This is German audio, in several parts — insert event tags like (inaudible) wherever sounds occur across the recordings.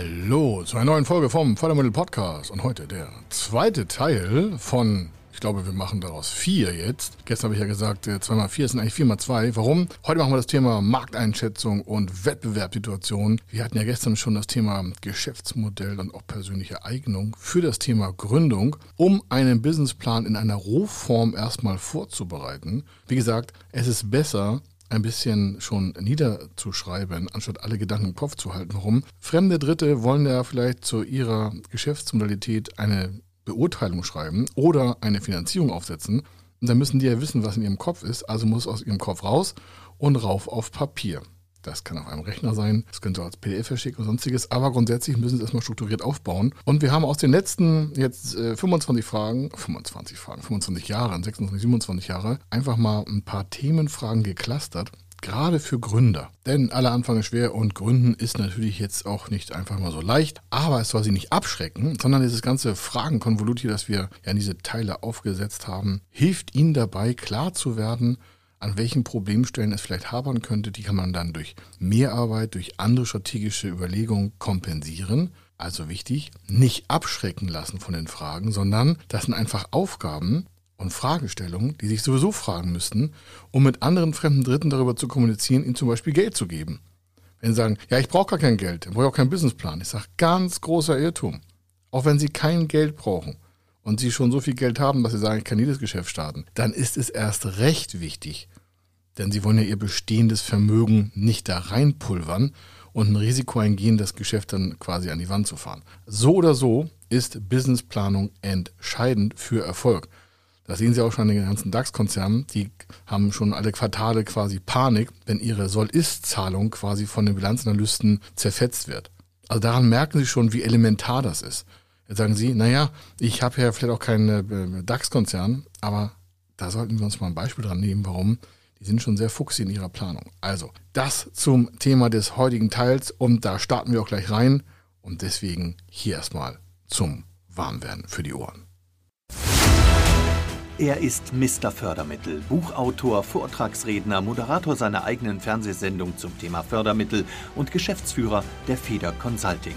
Hallo zu einer neuen Folge vom Fördermittel Podcast und heute der zweite Teil von, ich glaube, wir machen daraus vier jetzt. Gestern habe ich ja gesagt, äh, zweimal vier sind eigentlich viermal zwei. Warum? Heute machen wir das Thema Markteinschätzung und Wettbewerbssituation. Wir hatten ja gestern schon das Thema Geschäftsmodell und auch persönliche Eignung für das Thema Gründung, um einen Businessplan in einer Rohform erstmal vorzubereiten. Wie gesagt, es ist besser, ein bisschen schon niederzuschreiben, anstatt alle Gedanken im Kopf zu halten. Warum? Fremde Dritte wollen ja vielleicht zu ihrer Geschäftsmodalität eine Beurteilung schreiben oder eine Finanzierung aufsetzen. Und dann müssen die ja wissen, was in ihrem Kopf ist. Also muss aus ihrem Kopf raus und rauf auf Papier. Das kann auf einem Rechner sein, das könnte als PDF verschicken und sonstiges, aber grundsätzlich müssen Sie es erstmal strukturiert aufbauen. Und wir haben aus den letzten jetzt äh, 25 Fragen, 25 Fragen, 25 Jahren, 26, 27 Jahre, einfach mal ein paar Themenfragen geklustert gerade für Gründer. Denn alle Anfang ist schwer und Gründen ist natürlich jetzt auch nicht einfach mal so leicht. Aber es soll sie nicht abschrecken, sondern dieses ganze Fragenkonvolut hier, das wir ja in diese Teile aufgesetzt haben, hilft Ihnen dabei, klar zu werden, an welchen Problemstellen es vielleicht habern könnte, die kann man dann durch Mehrarbeit, durch andere strategische Überlegungen kompensieren. Also wichtig, nicht abschrecken lassen von den Fragen, sondern das sind einfach Aufgaben und Fragestellungen, die sich sowieso fragen müssten, um mit anderen fremden Dritten darüber zu kommunizieren, ihnen zum Beispiel Geld zu geben. Wenn sie sagen, ja, ich brauche gar kein Geld, ich brauche auch keinen Businessplan. Ich sage, ganz großer Irrtum. Auch wenn sie kein Geld brauchen und sie schon so viel Geld haben, dass sie sagen, ich kann jedes Geschäft starten, dann ist es erst recht wichtig, denn sie wollen ja ihr bestehendes Vermögen nicht da reinpulvern und ein Risiko eingehen, das Geschäft dann quasi an die Wand zu fahren. So oder so ist Businessplanung entscheidend für Erfolg. Das sehen Sie auch schon in den ganzen DAX-Konzernen. Die haben schon alle Quartale quasi Panik, wenn ihre Soll-Ist-Zahlung quasi von den Bilanzanalysten zerfetzt wird. Also daran merken Sie schon, wie elementar das ist. Jetzt sagen Sie, naja, ich habe ja vielleicht auch keinen äh, DAX-Konzern, aber da sollten wir uns mal ein Beispiel dran nehmen, warum. Die sind schon sehr fuchsig in ihrer Planung. Also, das zum Thema des heutigen Teils und da starten wir auch gleich rein und deswegen hier erstmal zum Warmwerden für die Ohren. Er ist Mr. Fördermittel, Buchautor, Vortragsredner, Moderator seiner eigenen Fernsehsendung zum Thema Fördermittel und Geschäftsführer der Feder Consulting.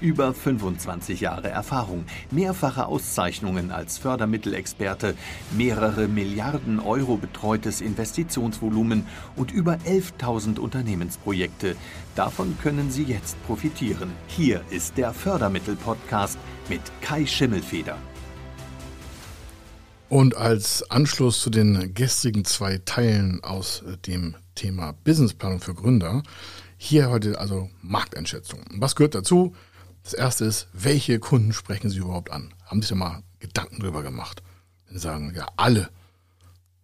Über 25 Jahre Erfahrung, mehrfache Auszeichnungen als Fördermittelexperte, mehrere Milliarden Euro betreutes Investitionsvolumen und über 11.000 Unternehmensprojekte. Davon können Sie jetzt profitieren. Hier ist der Fördermittel-Podcast mit Kai Schimmelfeder. Und als Anschluss zu den gestrigen zwei Teilen aus dem Thema Businessplanung für Gründer, hier heute also Markteinschätzung. Was gehört dazu? Das erste ist, welche Kunden sprechen Sie überhaupt an? Haben Sie sich mal Gedanken drüber gemacht? Wenn Sie sagen, ja, alle.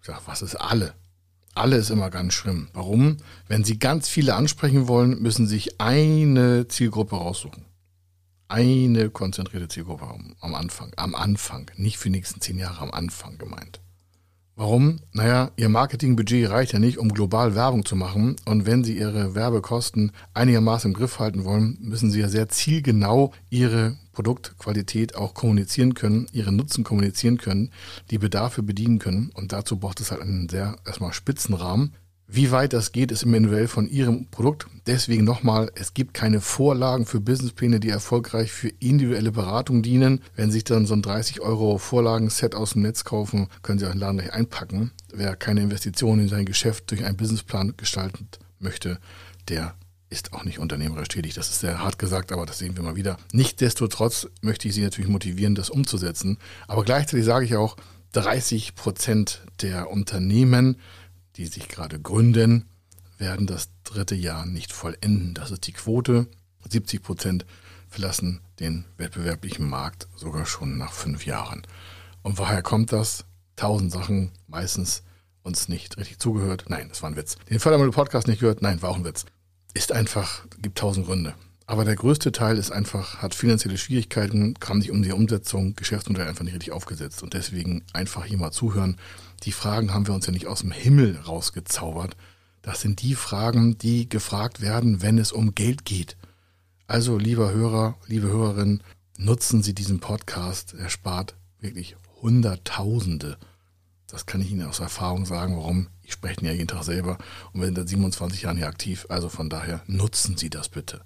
Ich sage, was ist alle? Alle ist immer ganz schlimm. Warum? Wenn Sie ganz viele ansprechen wollen, müssen Sie sich eine Zielgruppe raussuchen. Eine konzentrierte Zielgruppe am Anfang. Am Anfang. Nicht für die nächsten zehn Jahre am Anfang gemeint. Warum? Naja, Ihr Marketingbudget reicht ja nicht, um global Werbung zu machen. Und wenn Sie Ihre Werbekosten einigermaßen im Griff halten wollen, müssen Sie ja sehr zielgenau Ihre Produktqualität auch kommunizieren können, Ihre Nutzen kommunizieren können, die Bedarfe bedienen können. Und dazu braucht es halt einen sehr erstmal spitzen Rahmen. Wie weit das geht, ist individuell von Ihrem Produkt. Deswegen nochmal, es gibt keine Vorlagen für Businesspläne, die erfolgreich für individuelle Beratung dienen. Wenn Sie sich dann so ein 30 Euro Vorlagenset aus dem Netz kaufen, können Sie auch den Laden gleich einpacken. Wer keine Investition in sein Geschäft durch einen Businessplan gestalten möchte, der ist auch nicht unternehmerisch tätig. Das ist sehr hart gesagt, aber das sehen wir mal wieder. Nichtsdestotrotz möchte ich Sie natürlich motivieren, das umzusetzen. Aber gleichzeitig sage ich auch, 30 Prozent der Unternehmen die sich gerade gründen, werden das dritte Jahr nicht vollenden. Das ist die Quote. 70 Prozent verlassen den wettbewerblichen Markt sogar schon nach fünf Jahren. Und woher kommt das? Tausend Sachen, meistens uns nicht richtig zugehört. Nein, das war ein Witz. Den Fördermittel-Podcast nicht gehört. Nein, war auch ein Witz. Ist einfach, gibt tausend Gründe. Aber der größte Teil ist einfach, hat finanzielle Schwierigkeiten, kam nicht um die Umsetzung, Geschäftsmodell einfach nicht richtig aufgesetzt. Und deswegen einfach hier mal zuhören. Die Fragen haben wir uns ja nicht aus dem Himmel rausgezaubert. Das sind die Fragen, die gefragt werden, wenn es um Geld geht. Also, lieber Hörer, liebe Hörerin, nutzen Sie diesen Podcast. Er spart wirklich Hunderttausende. Das kann ich Ihnen aus Erfahrung sagen. Warum? Ich spreche ihn ja jeden Tag selber und wir sind seit 27 Jahren hier aktiv. Also von daher nutzen Sie das bitte.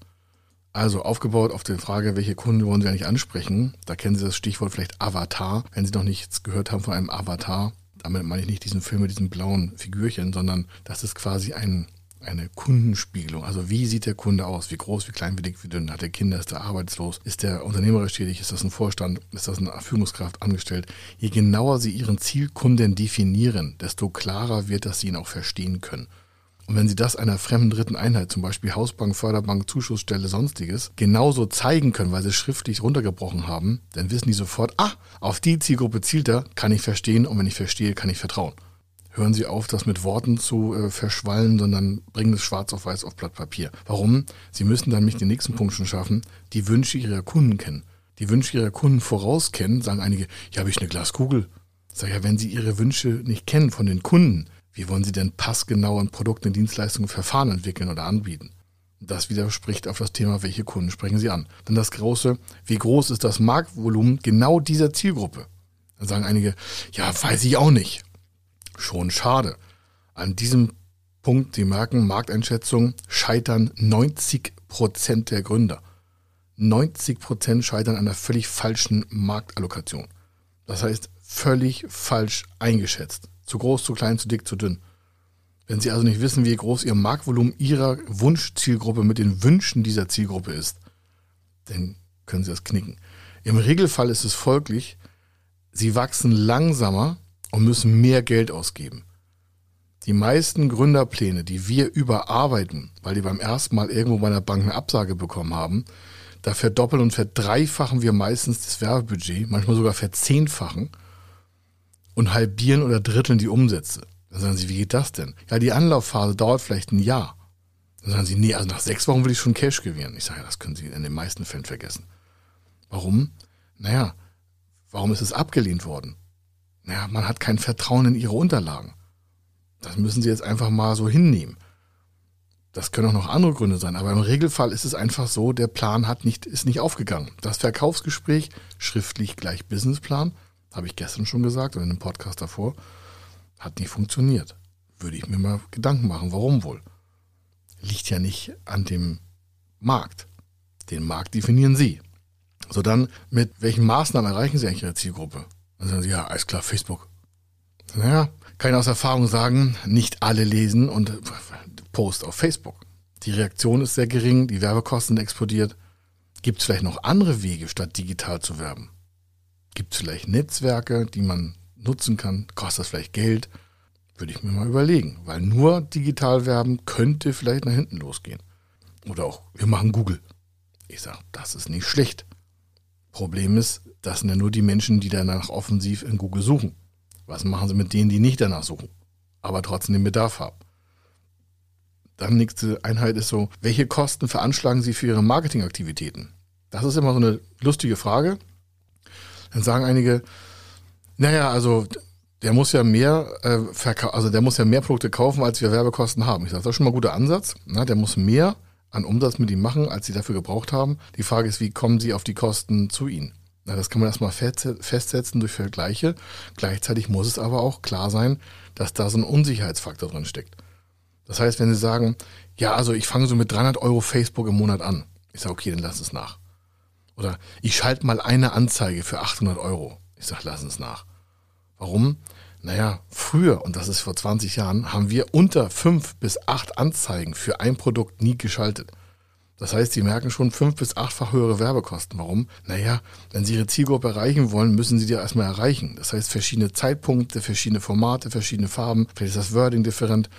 Also aufgebaut auf die Frage, welche Kunden wollen Sie eigentlich ansprechen? Da kennen Sie das Stichwort vielleicht Avatar. Wenn Sie noch nichts gehört haben von einem Avatar, damit meine ich nicht diesen Film mit diesen blauen Figürchen, sondern das ist quasi ein eine Kundenspiegelung. Also wie sieht der Kunde aus? Wie groß, wie klein, wie dick, wie dünn? Hat er Kinder? Ist er arbeitslos? Ist der unternehmerisch tätig? Ist das ein Vorstand? Ist das eine Führungskraft angestellt? Je genauer Sie Ihren Zielkunden definieren, desto klarer wird, dass Sie ihn auch verstehen können. Und wenn Sie das einer fremden dritten Einheit, zum Beispiel Hausbank, Förderbank, Zuschussstelle, sonstiges, genauso zeigen können, weil Sie es schriftlich runtergebrochen haben, dann wissen die sofort, ah, auf die Zielgruppe zielt er, kann ich verstehen und wenn ich verstehe, kann ich vertrauen hören Sie auf, das mit Worten zu äh, verschwallen, sondern bringen es schwarz auf weiß auf Blatt Papier. Warum? Sie müssen dann mich den nächsten Punkt schon schaffen, die Wünsche Ihrer Kunden kennen. Die Wünsche Ihrer Kunden vorauskennen, sagen einige, ja, habe ich eine Glaskugel. Sag ja, wenn Sie Ihre Wünsche nicht kennen von den Kunden, wie wollen Sie denn passgenau an Produkten, Dienstleistungen, Verfahren entwickeln oder anbieten? Das widerspricht auf das Thema, welche Kunden sprechen Sie an. Dann das große, wie groß ist das Marktvolumen genau dieser Zielgruppe? Dann sagen einige, ja, weiß ich auch nicht schon schade. An diesem Punkt, Sie merken, Markteinschätzung, scheitern 90 Prozent der Gründer. 90 Prozent scheitern an einer völlig falschen Marktallokation. Das heißt, völlig falsch eingeschätzt. Zu groß, zu klein, zu dick, zu dünn. Wenn Sie also nicht wissen, wie groß Ihr Marktvolumen Ihrer Wunschzielgruppe mit den Wünschen dieser Zielgruppe ist, dann können Sie das knicken. Im Regelfall ist es folglich, Sie wachsen langsamer und müssen mehr Geld ausgeben. Die meisten Gründerpläne, die wir überarbeiten, weil die beim ersten Mal irgendwo bei einer Bank eine Absage bekommen haben, da verdoppeln und verdreifachen wir meistens das Werbebudget, manchmal sogar verzehnfachen und halbieren oder dritteln die Umsätze. Dann sagen sie, wie geht das denn? Ja, die Anlaufphase dauert vielleicht ein Jahr. Dann sagen sie, nee, also nach sechs Wochen will ich schon Cash gewähren. Ich sage, ja, das können Sie in den meisten Fällen vergessen. Warum? Naja, warum ist es abgelehnt worden? ja, man hat kein Vertrauen in ihre Unterlagen. Das müssen sie jetzt einfach mal so hinnehmen. Das können auch noch andere Gründe sein, aber im Regelfall ist es einfach so, der Plan hat nicht, ist nicht aufgegangen. Das Verkaufsgespräch, schriftlich gleich Businessplan, habe ich gestern schon gesagt und in einem Podcast davor, hat nicht funktioniert. Würde ich mir mal Gedanken machen, warum wohl? Liegt ja nicht an dem Markt. Den Markt definieren Sie. So dann, mit welchen Maßnahmen erreichen Sie eigentlich Ihre Zielgruppe? Dann sagen sie, ja, alles klar, Facebook. Naja, kann ich aus Erfahrung sagen, nicht alle lesen und post auf Facebook. Die Reaktion ist sehr gering, die Werbekosten explodiert. Gibt es vielleicht noch andere Wege, statt digital zu werben? Gibt es vielleicht Netzwerke, die man nutzen kann? Kostet das vielleicht Geld? Würde ich mir mal überlegen, weil nur digital werben könnte vielleicht nach hinten losgehen. Oder auch, wir machen Google. Ich sage, das ist nicht schlecht. Problem ist, das sind ja nur die Menschen, die danach offensiv in Google suchen. Was machen sie mit denen, die nicht danach suchen, aber trotzdem den Bedarf haben? Dann nächste Einheit ist so, welche Kosten veranschlagen Sie für Ihre Marketingaktivitäten? Das ist immer so eine lustige Frage. Dann sagen einige, naja, also der muss ja mehr äh, also der muss ja mehr Produkte kaufen, als wir Werbekosten haben. Ich sage, das ist schon mal ein guter Ansatz. Na, der muss mehr an Umsatz mit ihm machen, als sie dafür gebraucht haben. Die Frage ist, wie kommen sie auf die Kosten zu ihnen? Na, das kann man erstmal festsetzen durch Vergleiche. Gleichzeitig muss es aber auch klar sein, dass da so ein Unsicherheitsfaktor drin steckt. Das heißt, wenn Sie sagen, ja, also ich fange so mit 300 Euro Facebook im Monat an. Ich sage, okay, dann lass es nach. Oder ich schalte mal eine Anzeige für 800 Euro. Ich sage, lass es nach. Warum? Naja, früher, und das ist vor 20 Jahren, haben wir unter fünf bis acht Anzeigen für ein Produkt nie geschaltet. Das heißt, Sie merken schon fünf bis achtfach höhere Werbekosten. Warum? Naja, wenn Sie Ihre Zielgruppe erreichen wollen, müssen Sie die erstmal erreichen. Das heißt, verschiedene Zeitpunkte, verschiedene Formate, verschiedene Farben, vielleicht ist das Wording different.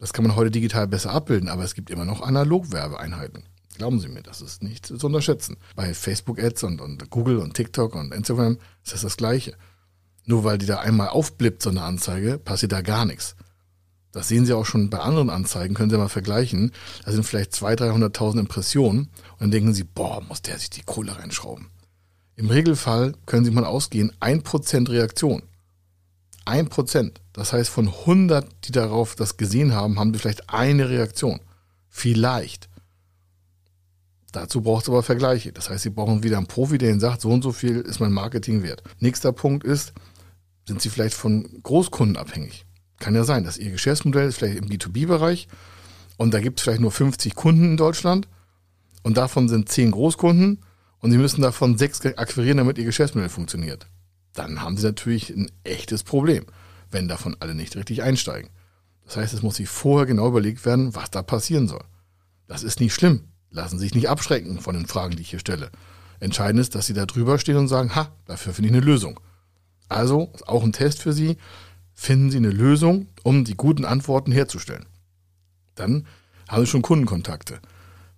Das kann man heute digital besser abbilden, aber es gibt immer noch Analog-Werbeeinheiten. Glauben Sie mir, das ist nicht zu unterschätzen. Bei Facebook-Ads und, und Google und TikTok und Instagram ist das das Gleiche. Nur weil die da einmal aufblippt, so eine Anzeige, passiert da gar nichts. Das sehen Sie auch schon bei anderen Anzeigen, können Sie mal vergleichen. Da sind vielleicht 200.000, 300.000 Impressionen und dann denken Sie, boah, muss der sich die Kohle reinschrauben. Im Regelfall können Sie mal ausgehen, 1% Reaktion. ein Prozent. Das heißt, von 100, die darauf das gesehen haben, haben sie vielleicht eine Reaktion. Vielleicht. Dazu braucht es aber Vergleiche. Das heißt, Sie brauchen wieder einen Profi, der Ihnen sagt, so und so viel ist mein Marketing wert. Nächster Punkt ist, sind Sie vielleicht von Großkunden abhängig? Kann ja sein, dass Ihr Geschäftsmodell ist vielleicht im B2B-Bereich und da gibt es vielleicht nur 50 Kunden in Deutschland und davon sind 10 Großkunden und Sie müssen davon 6 akquirieren, damit Ihr Geschäftsmodell funktioniert. Dann haben Sie natürlich ein echtes Problem, wenn davon alle nicht richtig einsteigen. Das heißt, es muss sich vorher genau überlegt werden, was da passieren soll. Das ist nicht schlimm lassen sich nicht abschrecken von den Fragen, die ich hier stelle. Entscheidend ist, dass Sie da drüber stehen und sagen, ha, dafür finde ich eine Lösung. Also, auch ein Test für Sie, finden Sie eine Lösung, um die guten Antworten herzustellen. Dann haben Sie schon Kundenkontakte.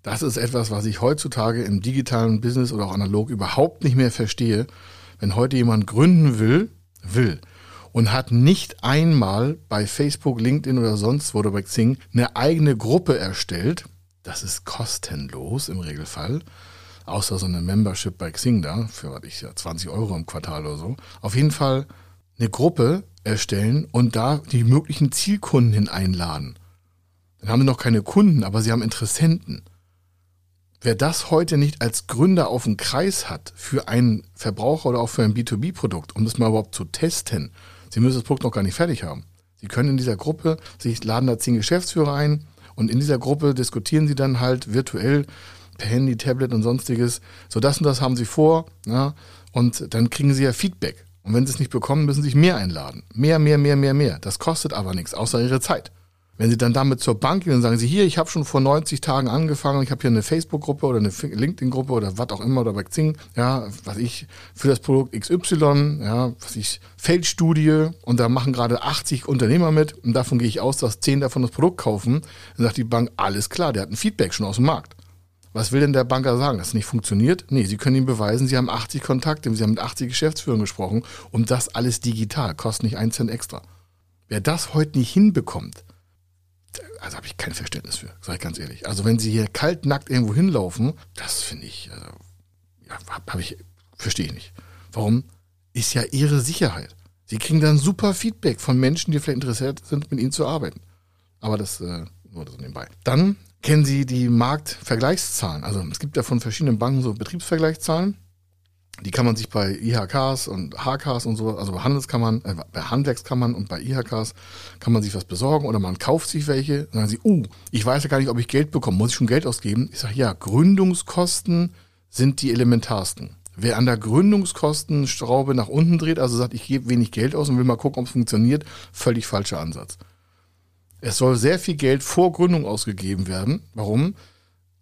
Das ist etwas, was ich heutzutage im digitalen Business oder auch analog überhaupt nicht mehr verstehe. Wenn heute jemand gründen will, will und hat nicht einmal bei Facebook, LinkedIn oder sonst wo oder bei Xing eine eigene Gruppe erstellt, das ist kostenlos im Regelfall. Außer so eine Membership bei Xing da, für was ich ja 20 Euro im Quartal oder so. Auf jeden Fall eine Gruppe erstellen und da die möglichen Zielkunden hin einladen. Dann haben sie noch keine Kunden, aber sie haben Interessenten. Wer das heute nicht als Gründer auf dem Kreis hat für einen Verbraucher oder auch für ein B2B-Produkt, um das mal überhaupt zu testen, Sie müssen das Produkt noch gar nicht fertig haben. Sie können in dieser Gruppe, sich laden da zehn Geschäftsführer ein, und in dieser Gruppe diskutieren sie dann halt virtuell per Handy, Tablet und sonstiges. So das und das haben sie vor. Ja, und dann kriegen sie ja Feedback. Und wenn sie es nicht bekommen, müssen sie sich mehr einladen. Mehr, mehr, mehr, mehr, mehr. Das kostet aber nichts, außer ihre Zeit. Wenn Sie dann damit zur Bank gehen und sagen Sie, hier, ich habe schon vor 90 Tagen angefangen, ich habe hier eine Facebook-Gruppe oder eine LinkedIn-Gruppe oder was auch immer oder bei Xing, ja, was ich für das Produkt XY, ja, was ich Feldstudie und da machen gerade 80 Unternehmer mit und davon gehe ich aus, dass 10 davon das Produkt kaufen, dann sagt die Bank, alles klar, der hat ein Feedback schon aus dem Markt. Was will denn der Banker sagen, dass es nicht funktioniert? Nee, Sie können ihm beweisen, Sie haben 80 Kontakte, Sie haben mit 80 Geschäftsführern gesprochen und das alles digital, kostet nicht einen Cent extra. Wer das heute nicht hinbekommt, also habe ich kein Verständnis für, sage ich ganz ehrlich. Also wenn sie hier kaltnackt irgendwo hinlaufen, das finde ich, also, ja, habe ich, verstehe ich nicht. Warum? Ist ja ihre Sicherheit. Sie kriegen dann super Feedback von Menschen, die vielleicht interessiert sind, mit ihnen zu arbeiten. Aber das äh, nur das nebenbei. Dann kennen Sie die Marktvergleichszahlen. Also es gibt ja von verschiedenen Banken so Betriebsvergleichszahlen. Die kann man sich bei IHKs und HKs und so, also bei Handelskammern, äh, bei Handwerkskammern und bei IHKs kann man sich was besorgen oder man kauft sich welche. Dann sagen sie, uh, ich weiß ja gar nicht, ob ich Geld bekomme, muss ich schon Geld ausgeben? Ich sage, ja, Gründungskosten sind die elementarsten. Wer an der Gründungskostenschraube nach unten dreht, also sagt, ich gebe wenig Geld aus und will mal gucken, ob es funktioniert, völlig falscher Ansatz. Es soll sehr viel Geld vor Gründung ausgegeben werden. Warum?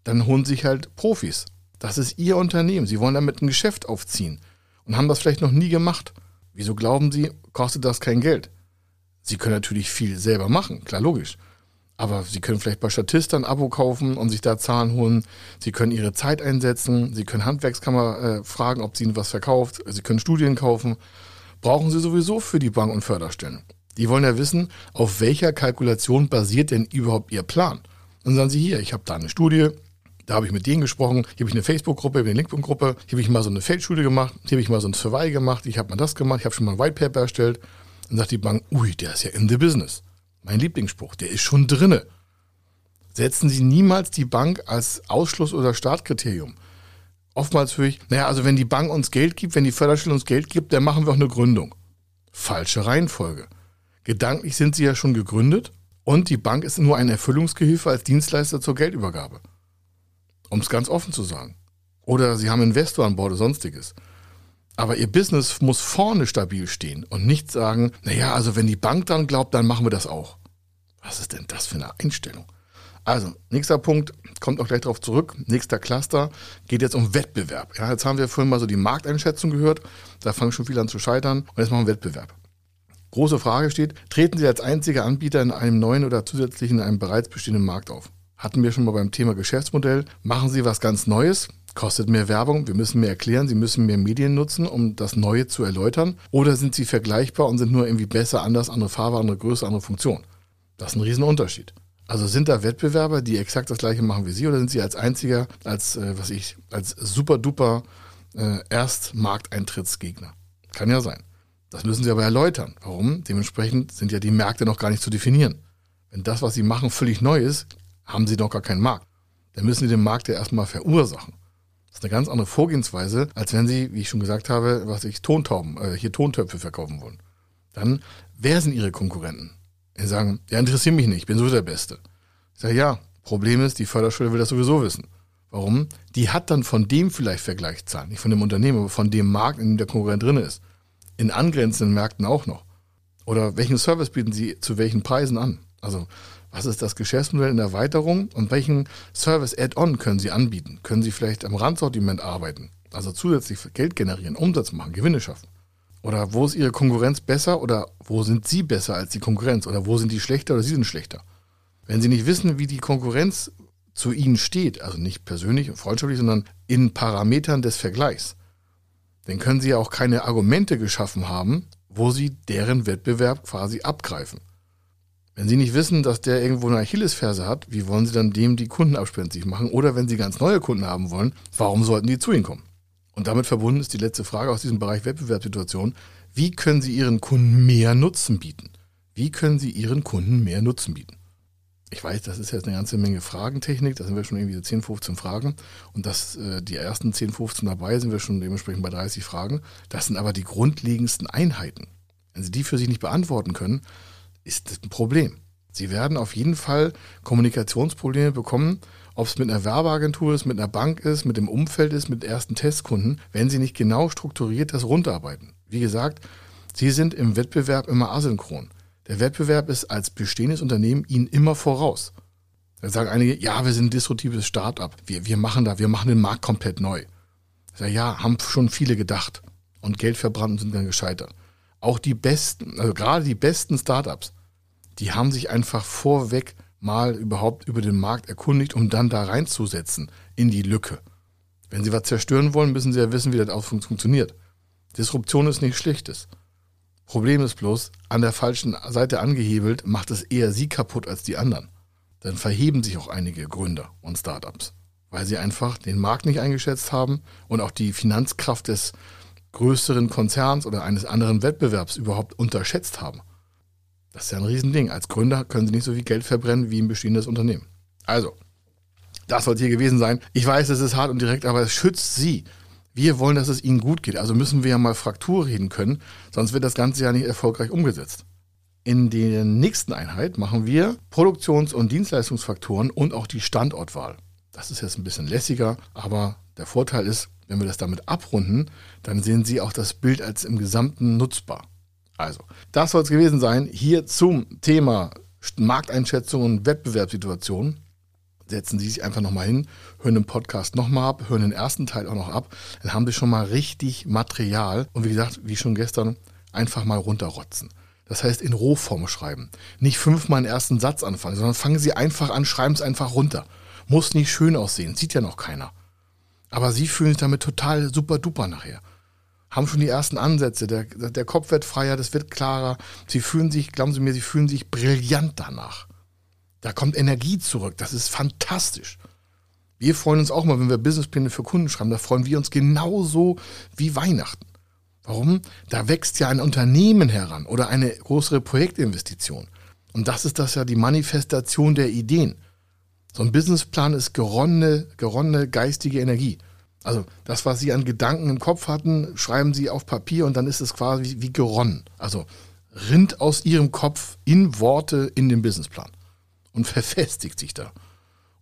Dann holen sich halt Profis. Das ist Ihr Unternehmen. Sie wollen damit ein Geschäft aufziehen und haben das vielleicht noch nie gemacht. Wieso glauben Sie, kostet das kein Geld? Sie können natürlich viel selber machen, klar logisch. Aber Sie können vielleicht bei Statista ein Abo kaufen und sich da Zahlen holen. Sie können Ihre Zeit einsetzen. Sie können Handwerkskammer äh, fragen, ob sie Ihnen was verkauft. Sie können Studien kaufen. Brauchen Sie sowieso für die Bank- und Förderstellen. Die wollen ja wissen, auf welcher Kalkulation basiert denn überhaupt Ihr Plan. Und dann sagen Sie hier, ich habe da eine Studie, da habe ich mit denen gesprochen. Hier habe ich eine Facebook-Gruppe, eine LinkedIn-Gruppe. Hier habe ich mal so eine Feldschule gemacht. Hier habe ich mal so ein Survey gemacht. Ich habe mal das gemacht. Ich habe schon mal ein White Paper erstellt. Dann sagt die Bank, ui, der ist ja in the business. Mein Lieblingsspruch, der ist schon drinne. Setzen Sie niemals die Bank als Ausschluss- oder Startkriterium. Oftmals höre ich, naja, also wenn die Bank uns Geld gibt, wenn die Förderstelle uns Geld gibt, dann machen wir auch eine Gründung. Falsche Reihenfolge. Gedanklich sind Sie ja schon gegründet und die Bank ist nur ein Erfüllungsgehilfe als Dienstleister zur Geldübergabe. Um es ganz offen zu sagen. Oder sie haben Investor an Bord oder sonstiges. Aber ihr Business muss vorne stabil stehen und nicht sagen, naja, also wenn die Bank dann glaubt, dann machen wir das auch. Was ist denn das für eine Einstellung? Also, nächster Punkt, kommt auch gleich darauf zurück. Nächster Cluster geht jetzt um Wettbewerb. Ja, jetzt haben wir vorhin mal so die Markteinschätzung gehört. Da fangen schon viele an zu scheitern. Und jetzt machen wir Wettbewerb. Große Frage steht, treten Sie als einziger Anbieter in einem neuen oder zusätzlichen in einem bereits bestehenden Markt auf? Hatten wir schon mal beim Thema Geschäftsmodell. Machen Sie was ganz Neues, kostet mehr Werbung, wir müssen mehr erklären, Sie müssen mehr Medien nutzen, um das Neue zu erläutern. Oder sind Sie vergleichbar und sind nur irgendwie besser, anders, andere Farbe, andere Größe, andere Funktion? Das ist ein Riesenunterschied. Also sind da Wettbewerber, die exakt das gleiche machen wie Sie, oder sind Sie als einziger, als äh, was ich, als super duper äh, Erstmarkteintrittsgegner? Kann ja sein. Das müssen Sie aber erläutern. Warum? Dementsprechend sind ja die Märkte noch gar nicht zu definieren. Wenn das, was Sie machen, völlig neu ist, haben Sie doch gar keinen Markt. Dann müssen Sie den Markt ja erstmal verursachen. Das ist eine ganz andere Vorgehensweise, als wenn Sie, wie ich schon gesagt habe, was ich Tontauben, äh, hier Tontöpfe verkaufen wollen. Dann, wer sind Ihre Konkurrenten? Die sagen, ja, interessiert mich nicht, ich bin sowieso der Beste. Ich sage, ja, Problem ist, die Förderschule will das sowieso wissen. Warum? Die hat dann von dem vielleicht Vergleichszahlen, nicht von dem Unternehmen, aber von dem Markt, in dem der Konkurrent drin ist. In angrenzenden Märkten auch noch. Oder welchen Service bieten Sie zu welchen Preisen an? Also, was ist das Geschäftsmodell in Erweiterung und welchen Service-Add-on können Sie anbieten? Können Sie vielleicht am Randsortiment arbeiten? Also zusätzlich Geld generieren, Umsatz machen, Gewinne schaffen? Oder wo ist Ihre Konkurrenz besser oder wo sind Sie besser als die Konkurrenz? Oder wo sind die schlechter oder Sie sind schlechter? Wenn Sie nicht wissen, wie die Konkurrenz zu Ihnen steht, also nicht persönlich und freundschaftlich, sondern in Parametern des Vergleichs, dann können Sie ja auch keine Argumente geschaffen haben, wo Sie deren Wettbewerb quasi abgreifen. Wenn Sie nicht wissen, dass der irgendwo eine Achillesferse hat, wie wollen Sie dann dem die Kunden abspenstig machen? Oder wenn Sie ganz neue Kunden haben wollen, warum sollten die zu Ihnen kommen? Und damit verbunden ist die letzte Frage aus diesem Bereich Wettbewerbssituation. Wie können Sie Ihren Kunden mehr Nutzen bieten? Wie können Sie Ihren Kunden mehr Nutzen bieten? Ich weiß, das ist jetzt eine ganze Menge Fragentechnik, da sind wir schon irgendwie 10, 15 Fragen und das, äh, die ersten 10, 15 dabei sind wir schon dementsprechend bei 30 Fragen. Das sind aber die grundlegendsten Einheiten. Wenn Sie die für sich nicht beantworten können, ist das ein Problem. Sie werden auf jeden Fall Kommunikationsprobleme bekommen, ob es mit einer Werbeagentur ist, mit einer Bank ist, mit dem Umfeld ist, mit ersten Testkunden, wenn Sie nicht genau strukturiert das runterarbeiten. Wie gesagt, Sie sind im Wettbewerb immer asynchron. Der Wettbewerb ist als bestehendes Unternehmen Ihnen immer voraus. Da sagen einige, ja, wir sind ein disruptives Start-up. Wir, wir machen da, wir machen den Markt komplett neu. Sage, ja, haben schon viele gedacht und Geld verbrannt und sind dann gescheitert. Auch die besten, also gerade die besten Startups, die haben sich einfach vorweg mal überhaupt über den Markt erkundigt, um dann da reinzusetzen in die Lücke. Wenn sie was zerstören wollen, müssen sie ja wissen, wie das auch funktioniert. Disruption ist nichts Schlechtes. Problem ist bloß, an der falschen Seite angehebelt, macht es eher sie kaputt als die anderen. Dann verheben sich auch einige Gründer und Startups, weil sie einfach den Markt nicht eingeschätzt haben und auch die Finanzkraft des größeren Konzerns oder eines anderen Wettbewerbs überhaupt unterschätzt haben. Das ist ja ein Riesending. Als Gründer können sie nicht so viel Geld verbrennen wie ein bestehendes Unternehmen. Also, das soll es hier gewesen sein. Ich weiß, es ist hart und direkt, aber es schützt sie wir wollen, dass es ihnen gut geht. Also müssen wir ja mal Fraktur reden können, sonst wird das Ganze ja nicht erfolgreich umgesetzt. In der nächsten Einheit machen wir Produktions- und Dienstleistungsfaktoren und auch die Standortwahl. Das ist jetzt ein bisschen lässiger, aber der Vorteil ist, wenn wir das damit abrunden, dann sehen Sie auch das Bild als im Gesamten nutzbar. Also, das soll es gewesen sein hier zum Thema Markteinschätzung und Wettbewerbssituation setzen Sie sich einfach nochmal hin, hören den Podcast nochmal ab, hören den ersten Teil auch noch ab. Dann haben Sie schon mal richtig Material. Und wie gesagt, wie schon gestern, einfach mal runterrotzen. Das heißt, in Rohform schreiben. Nicht fünfmal den ersten Satz anfangen, sondern fangen Sie einfach an, schreiben es einfach runter. Muss nicht schön aussehen, sieht ja noch keiner. Aber Sie fühlen sich damit total super duper nachher. Haben schon die ersten Ansätze, der, der Kopf wird freier, das wird klarer. Sie fühlen sich, glauben Sie mir, Sie fühlen sich brillant danach. Da kommt Energie zurück. Das ist fantastisch. Wir freuen uns auch mal, wenn wir Businesspläne für Kunden schreiben. Da freuen wir uns genauso wie Weihnachten. Warum? Da wächst ja ein Unternehmen heran oder eine größere Projektinvestition. Und das ist das ja die Manifestation der Ideen. So ein Businessplan ist geronnene, geronnene geistige Energie. Also das, was Sie an Gedanken im Kopf hatten, schreiben Sie auf Papier und dann ist es quasi wie geronnen. Also rinnt aus Ihrem Kopf in Worte in den Businessplan und (laughs) verfestigt sich da.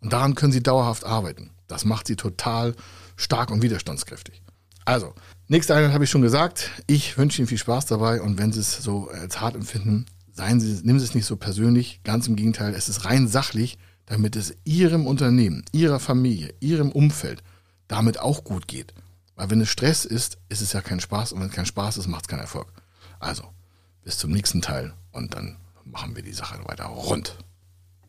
Und daran können sie dauerhaft arbeiten. Das macht sie total stark und widerstandskräftig. Also, nächste Einheit habe ich schon gesagt. Ich wünsche Ihnen viel Spaß dabei und wenn Sie es so als hart empfinden, seien Sie, nehmen Sie es nicht so persönlich. Ganz im Gegenteil, es ist rein sachlich, damit es Ihrem Unternehmen, Ihrer Familie, Ihrem Umfeld damit auch gut geht. Weil wenn es Stress ist, ist es ja kein Spaß und wenn es kein Spaß ist, macht es keinen Erfolg. Also, bis zum nächsten Teil und dann machen wir die Sache weiter rund.